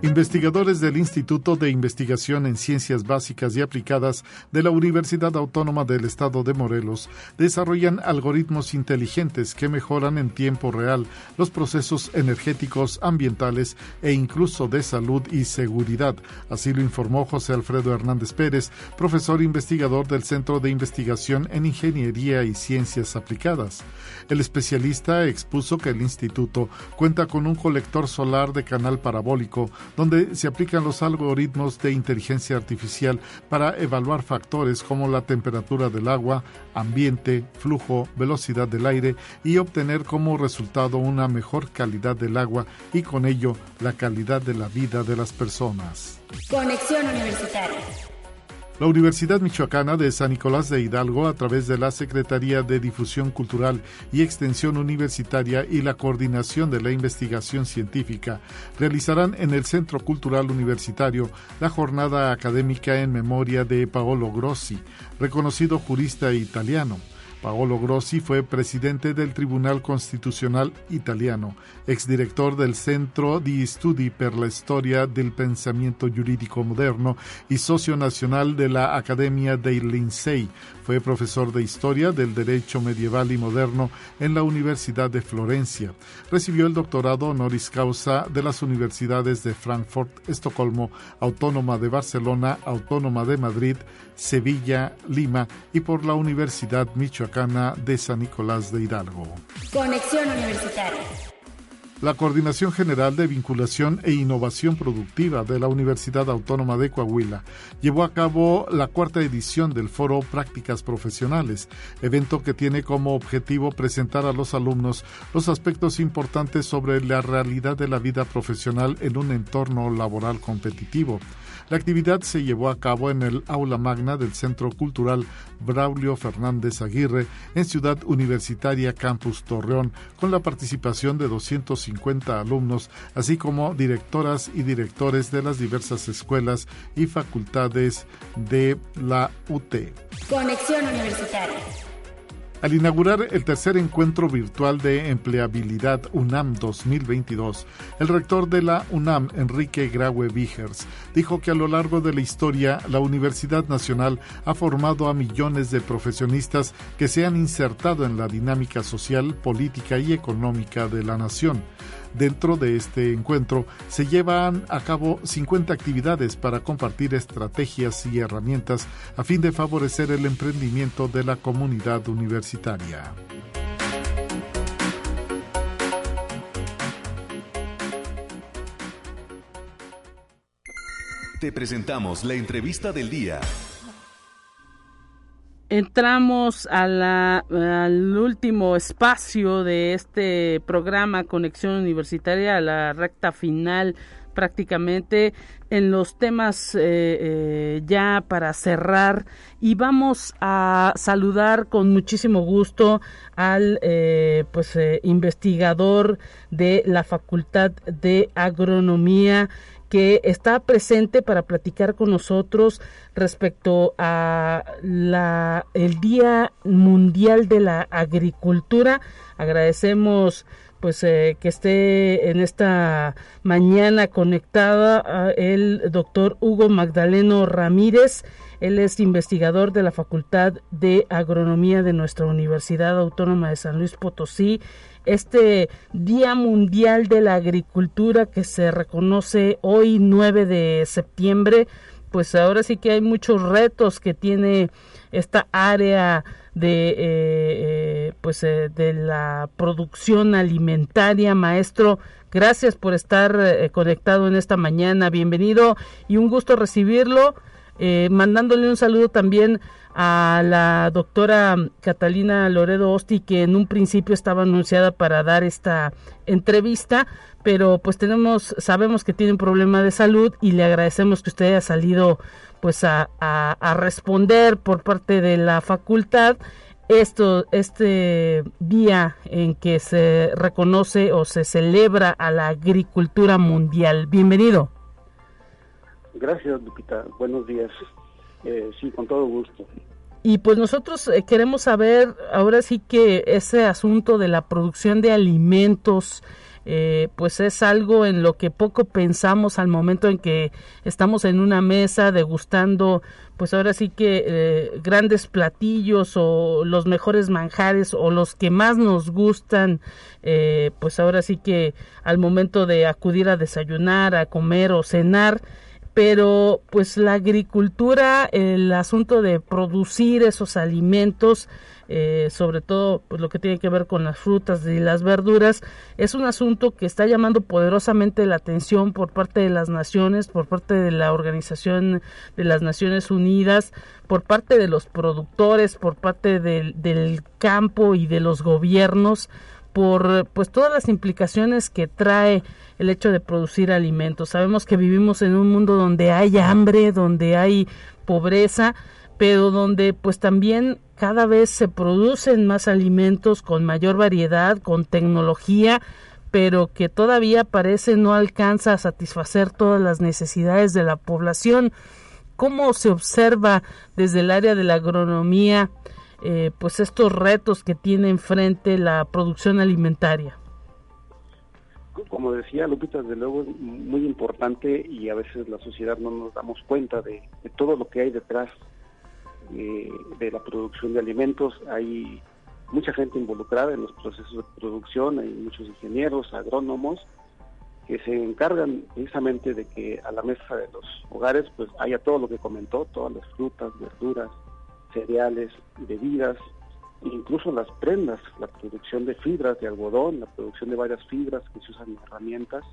Investigadores del Instituto de Investigación en Ciencias Básicas y Aplicadas de la Universidad Autónoma del Estado de Morelos desarrollan algoritmos inteligentes que mejoran en tiempo real los procesos energéticos, ambientales e incluso de salud y seguridad. Así lo informó José Alfredo Hernández Pérez, profesor investigador del Centro de Investigación en Ingeniería y Ciencias Aplicadas. El especialista expuso que el instituto cuenta con un colector solar de canal parabólico donde se aplican los algoritmos de inteligencia artificial para evaluar factores como la temperatura del agua, ambiente, flujo, velocidad del aire y obtener como resultado una mejor calidad del agua y con ello la calidad de la vida de las personas. Conexión Universitaria. La Universidad Michoacana de San Nicolás de Hidalgo, a través de la Secretaría de Difusión Cultural y Extensión Universitaria y la Coordinación de la Investigación Científica, realizarán en el Centro Cultural Universitario la jornada académica en memoria de Paolo Grossi, reconocido jurista italiano. Paolo Grossi fue presidente del Tribunal Constitucional italiano, exdirector del Centro di Studi per la Storia del Pensamiento Jurídico Moderno y socio nacional de la Academia dei Lincei. Fue profesor de Historia del Derecho Medieval y Moderno en la Universidad de Florencia. Recibió el doctorado honoris causa de las universidades de Frankfurt, Estocolmo, Autónoma de Barcelona, Autónoma de Madrid, Sevilla, Lima y por la Universidad Michoacana de San Nicolás de Hidalgo. Conexión Universitaria. La Coordinación General de Vinculación e Innovación Productiva de la Universidad Autónoma de Coahuila llevó a cabo la cuarta edición del Foro Prácticas Profesionales, evento que tiene como objetivo presentar a los alumnos los aspectos importantes sobre la realidad de la vida profesional en un entorno laboral competitivo. La actividad se llevó a cabo en el aula magna del Centro Cultural Braulio Fernández Aguirre en Ciudad Universitaria Campus Torreón, con la participación de 250 alumnos, así como directoras y directores de las diversas escuelas y facultades de la UT. Conexión Universitaria. Al inaugurar el tercer encuentro virtual de empleabilidad UNAM 2022, el rector de la UNAM, Enrique Graue Vigers, dijo que a lo largo de la historia la Universidad Nacional ha formado a millones de profesionistas que se han insertado en la dinámica social, política y económica de la nación. Dentro de este encuentro se llevan a cabo 50 actividades para compartir estrategias y herramientas a fin de favorecer el emprendimiento de la comunidad universitaria. Te presentamos la entrevista del día entramos al último espacio de este programa Conexión Universitaria, a la recta final prácticamente en los temas eh, eh, ya para cerrar. Y vamos a saludar con muchísimo gusto al eh, pues investigador de la Facultad de Agronomía que está presente para platicar con nosotros respecto a la el Día Mundial de la Agricultura. Agradecemos pues eh, que esté en esta mañana conectada el doctor Hugo Magdaleno Ramírez. Él es investigador de la Facultad de Agronomía de nuestra Universidad Autónoma de San Luis Potosí este Día Mundial de la Agricultura que se reconoce hoy 9 de septiembre, pues ahora sí que hay muchos retos que tiene esta área de eh, eh, pues eh, de la producción alimentaria. Maestro gracias por estar conectado en esta mañana. Bienvenido y un gusto recibirlo. Mandándole un saludo también a la doctora Catalina Loredo Osti, que en un principio estaba anunciada para dar esta entrevista, pero pues tenemos, sabemos que tiene un problema de salud y le agradecemos que usted haya salido pues a, responder por parte de la facultad esto, este día en que se reconoce o se celebra a la agricultura mundial. Bienvenido. Gracias, Lupita. Buenos días. Eh, sí, con todo gusto. Y pues nosotros eh, queremos saber ahora sí que ese asunto de la producción de alimentos, eh, pues es algo en lo que poco pensamos al momento en que estamos en una mesa degustando, pues ahora sí que eh, grandes platillos o los mejores manjares o los que más nos gustan, pues ahora sí que al momento de acudir a desayunar, a comer o cenar, pero pues la agricultura, el asunto de producir esos alimentos, eh, sobre todo pues lo que tiene que ver con las frutas y las verduras, es un asunto que está llamando poderosamente la atención por parte de las naciones, por parte de la Organización de las Naciones Unidas, por parte de los productores, por parte del, del campo y de los gobiernos, por pues todas las implicaciones que trae el hecho de producir alimentos. Sabemos que vivimos en un mundo donde hay hambre, donde hay pobreza, pero donde pues también cada vez se producen más alimentos con mayor variedad, con tecnología, pero que todavía parece no alcanza a satisfacer todas las necesidades de la población. ¿Cómo se observa desde el área de la agronomía eh, pues estos retos que tiene enfrente la producción alimentaria? Como decía Lupita, desde luego es muy importante y a veces la sociedad no nos damos cuenta de, todo lo que hay detrás eh, de la producción de alimentos. Hay mucha gente involucrada en los procesos de producción, hay muchos ingenieros, agrónomos, que se encargan precisamente de que a la mesa de los hogares pues haya todo lo que comentó, todas las frutas, verduras, cereales, bebidas, incluso las prendas, la producción de fibras de algodón, la producción de varias fibras que se usan en herramientas,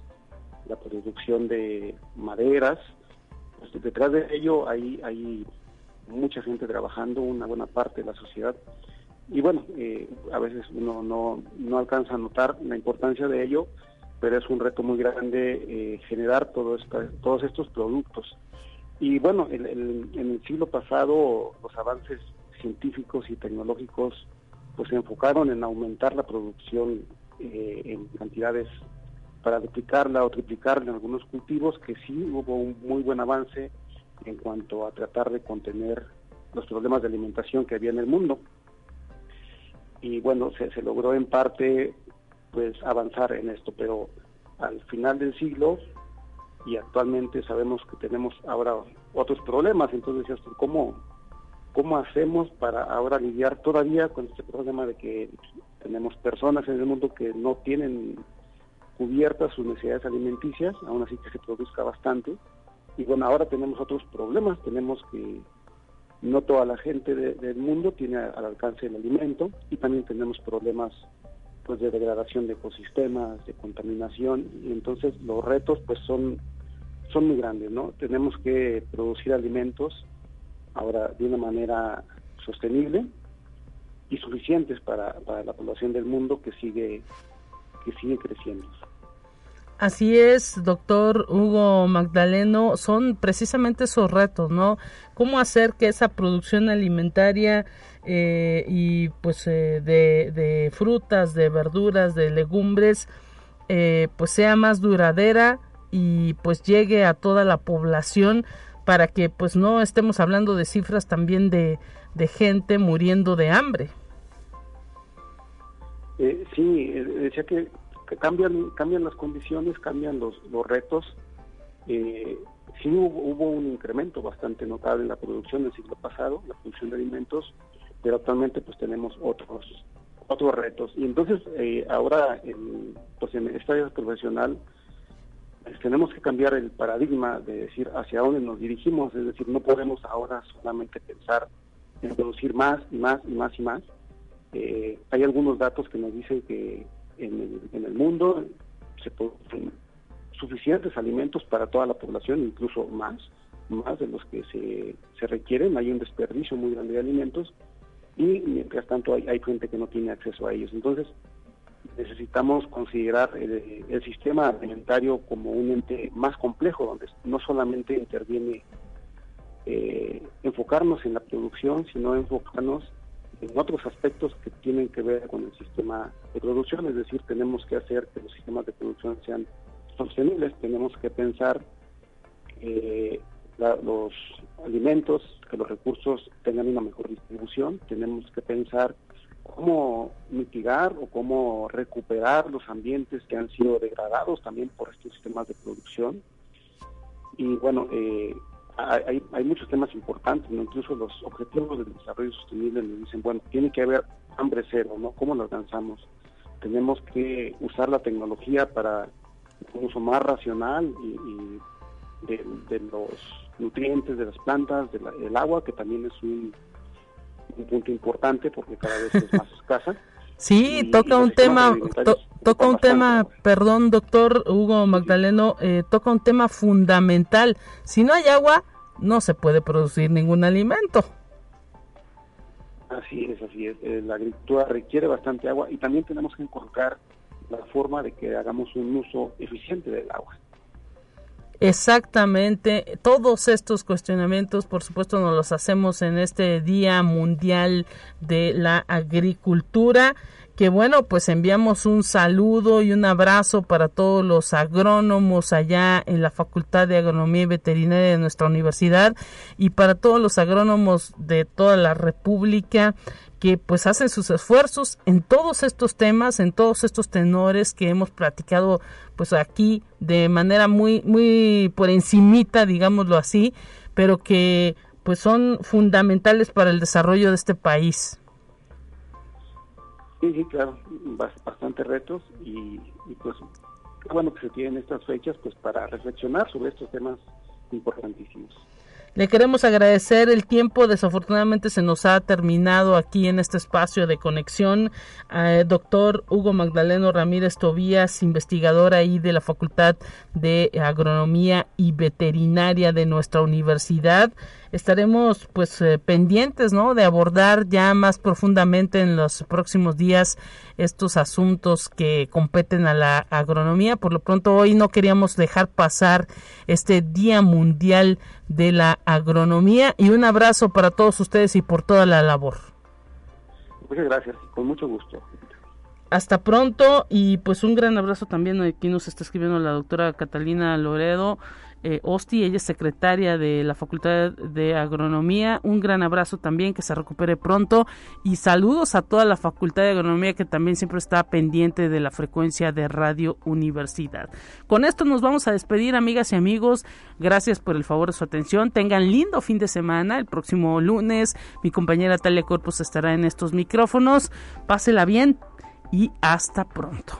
la producción de maderas. Pues detrás de ello hay, hay mucha gente trabajando, una buena parte de la sociedad. Y bueno, eh, a veces uno no, no alcanza a notar la importancia de ello, pero es un reto muy grande eh, generar todo todos estos productos. Y bueno, en, el siglo pasado los avances científicos y tecnológicos pues se enfocaron en aumentar la producción eh, en cantidades para duplicarla o triplicarla en algunos cultivos, que sí hubo un muy buen avance en cuanto a tratar de contener los problemas de alimentación que había en el mundo. Y bueno, se, se logró en parte pues avanzar en esto, pero al final del siglo y actualmente sabemos que tenemos ahora otros problemas, entonces ¿cómo, cómo hacemos para ahora lidiar todavía con este problema de que tenemos personas en el mundo que no tienen cubiertas sus necesidades alimenticias, aún así que se produzca bastante, y bueno, ahora tenemos otros problemas, tenemos que no toda la gente del mundo tiene al alcance el alimento y también tenemos problemas pues de degradación de ecosistemas, de contaminación. Y entonces los retos pues son son muy grandes, ¿no? Tenemos que producir alimentos ahora de una manera sostenible y suficientes para, para la población del mundo que sigue que sigue creciendo. Así es, doctor Hugo Magdaleno, son precisamente esos retos, ¿no? ¿Cómo hacer que esa producción alimentaria eh, y pues eh, de, frutas, de verduras, de legumbres, eh, pues sea más duradera y pues llegue a toda la población para que pues no estemos hablando de cifras también de, de gente muriendo de hambre. sí, decía que cambian, cambian las condiciones, cambian los, los retos. Eh, sí hubo, un incremento bastante notable en la producción del siglo pasado, la producción de alimentos, pero actualmente pues tenemos otros otros retos. Y entonces eh, ahora en, pues en esta área profesional pues, tenemos que cambiar el paradigma de decir hacia dónde nos dirigimos, es decir, no podemos ahora solamente pensar en producir más y más y más y más. Eh, hay algunos datos que nos dicen que en el, mundo se producen suficientes alimentos para toda la población, incluso más, más de los que se, se requieren. Hay un desperdicio muy grande de alimentos y mientras tanto hay, hay gente que no tiene acceso a ellos. Entonces, necesitamos considerar el, sistema alimentario como un ente más complejo, donde no solamente interviene eh, enfocarnos en la producción, sino enfocarnos en otros aspectos que tienen que ver con el sistema de producción, es decir, tenemos que hacer que los sistemas de producción sean sostenibles, tenemos que pensar que los alimentos, que los recursos tengan una mejor distribución, tenemos que pensar cómo mitigar o cómo recuperar los ambientes que han sido degradados también por estos sistemas de producción. Y bueno, eh, hay, muchos temas importantes, incluso los objetivos del desarrollo sostenible nos dicen, bueno, tiene que haber hambre cero, ¿no? ¿Cómo lo alcanzamos? Tenemos que usar la tecnología para un uso más racional y, de, los nutrientes de las plantas, del agua, que también es un, punto importante porque cada vez es más escasa. (laughs) Sí, toca un tema, toca un tema, perdón, doctor Hugo Magdaleno, eh, toca un tema fundamental. Si no hay agua, no se puede producir ningún alimento. Así es, así es. Eh, la agricultura requiere bastante agua y también tenemos que encontrar la forma de que hagamos un uso eficiente del agua. Exactamente, todos estos cuestionamientos, por supuesto, nos los hacemos en este Día Mundial de la Agricultura que bueno, pues enviamos un saludo y un abrazo para todos los agrónomos allá en la Facultad de Agronomía y Veterinaria de nuestra universidad y para todos los agrónomos de toda la República que pues hacen sus esfuerzos en todos estos temas, en todos estos tenores que hemos platicado pues aquí de manera muy muy por encimita, digámoslo así, pero que pues son fundamentales para el desarrollo de este país. Sí, claro, bastantes retos y, pues bueno que se tienen estas fechas pues para reflexionar sobre estos temas importantísimos. Le queremos agradecer el tiempo, desafortunadamente se nos ha terminado aquí en este espacio de conexión. doctor Hugo Magdaleno Ramírez Tobías, investigador ahí de la Facultad de Agronomía y Veterinaria de nuestra universidad estaremos pues eh, pendientes no de abordar ya más profundamente en los próximos días estos asuntos que competen a la agronomía. Por lo pronto hoy no queríamos dejar pasar este día mundial de la agronomía. Y un abrazo para todos ustedes y por toda la labor. Muchas gracias con mucho gusto. Hasta pronto y pues un gran abrazo también aquí nos está escribiendo la doctora Catalina Loredo eh, Osti, ella es secretaria de la Facultad de Agronomía. Un gran abrazo también, que se recupere pronto y saludos a toda la Facultad de Agronomía que también siempre está pendiente de la frecuencia de Radio Universidad. Con esto nos vamos a despedir, amigas y amigos. Gracias por el favor de su atención. Tengan lindo fin de semana. El próximo lunes mi compañera Talia Corpus estará en estos micrófonos. Pásela bien y hasta pronto.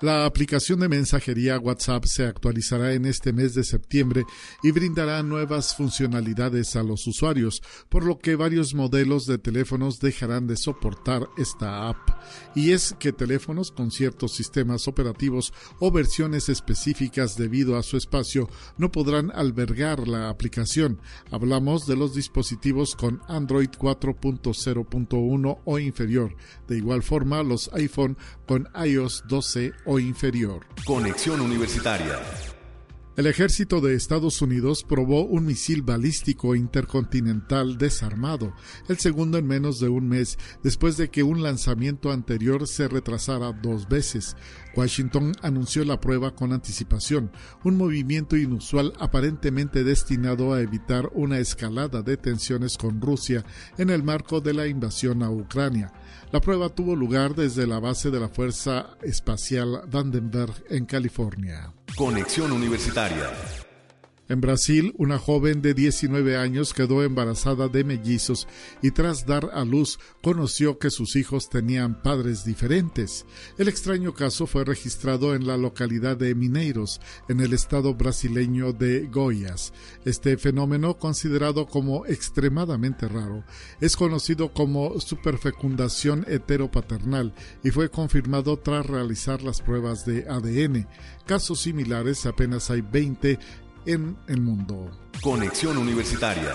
La aplicación de mensajería WhatsApp se actualizará en este mes de septiembre y brindará nuevas funcionalidades a los usuarios, por lo que varios modelos de teléfonos dejarán de soportar esta app. Y es que teléfonos con ciertos sistemas operativos o versiones específicas debido a su espacio no podrán albergar la aplicación. Hablamos de los dispositivos con Android 4.0.1 o inferior. De igual forma, los iPhone con iOS 12 o inferior. Conexión Universitaria. El ejército de Estados Unidos probó un misil balístico intercontinental desarmado, el segundo en menos de un mes después de que un lanzamiento anterior se retrasara dos veces. Washington anunció la prueba con anticipación, un movimiento inusual aparentemente destinado a evitar una escalada de tensiones con Rusia en el marco de la invasión a Ucrania. La prueba tuvo lugar desde la base de la Fuerza Espacial Vandenberg en California. Conexión Universitaria. En Brasil, una joven de 19 años quedó embarazada de mellizos y tras dar a luz conoció que sus hijos tenían padres diferentes. El extraño caso fue registrado en la localidad de Mineiros, en el estado brasileño de Goiás. Este fenómeno, considerado como extremadamente raro, es conocido como superfecundación heteropaternal y fue confirmado tras realizar las pruebas de ADN. Casos similares apenas hay 20 en el mundo. Conexión Universitaria.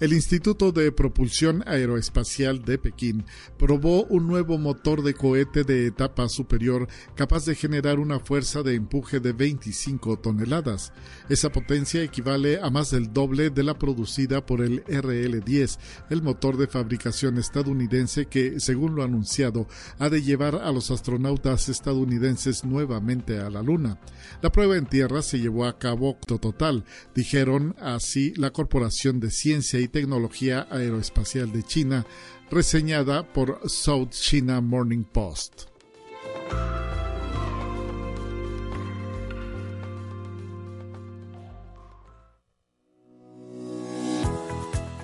El Instituto de Propulsión Aeroespacial de Pekín probó un nuevo motor de cohete de etapa superior capaz de generar una fuerza de empuje de 25 toneladas. Esa potencia equivale a más del doble de la producida por el RL-10, el motor de fabricación estadounidense que, según lo anunciado, ha de llevar a los astronautas estadounidenses nuevamente a la Luna. La prueba en tierra se llevó a cabo total, dijeron así la Corporación de Ciencia Tecnología Aeroespacial de China, reseñada por South China Morning Post.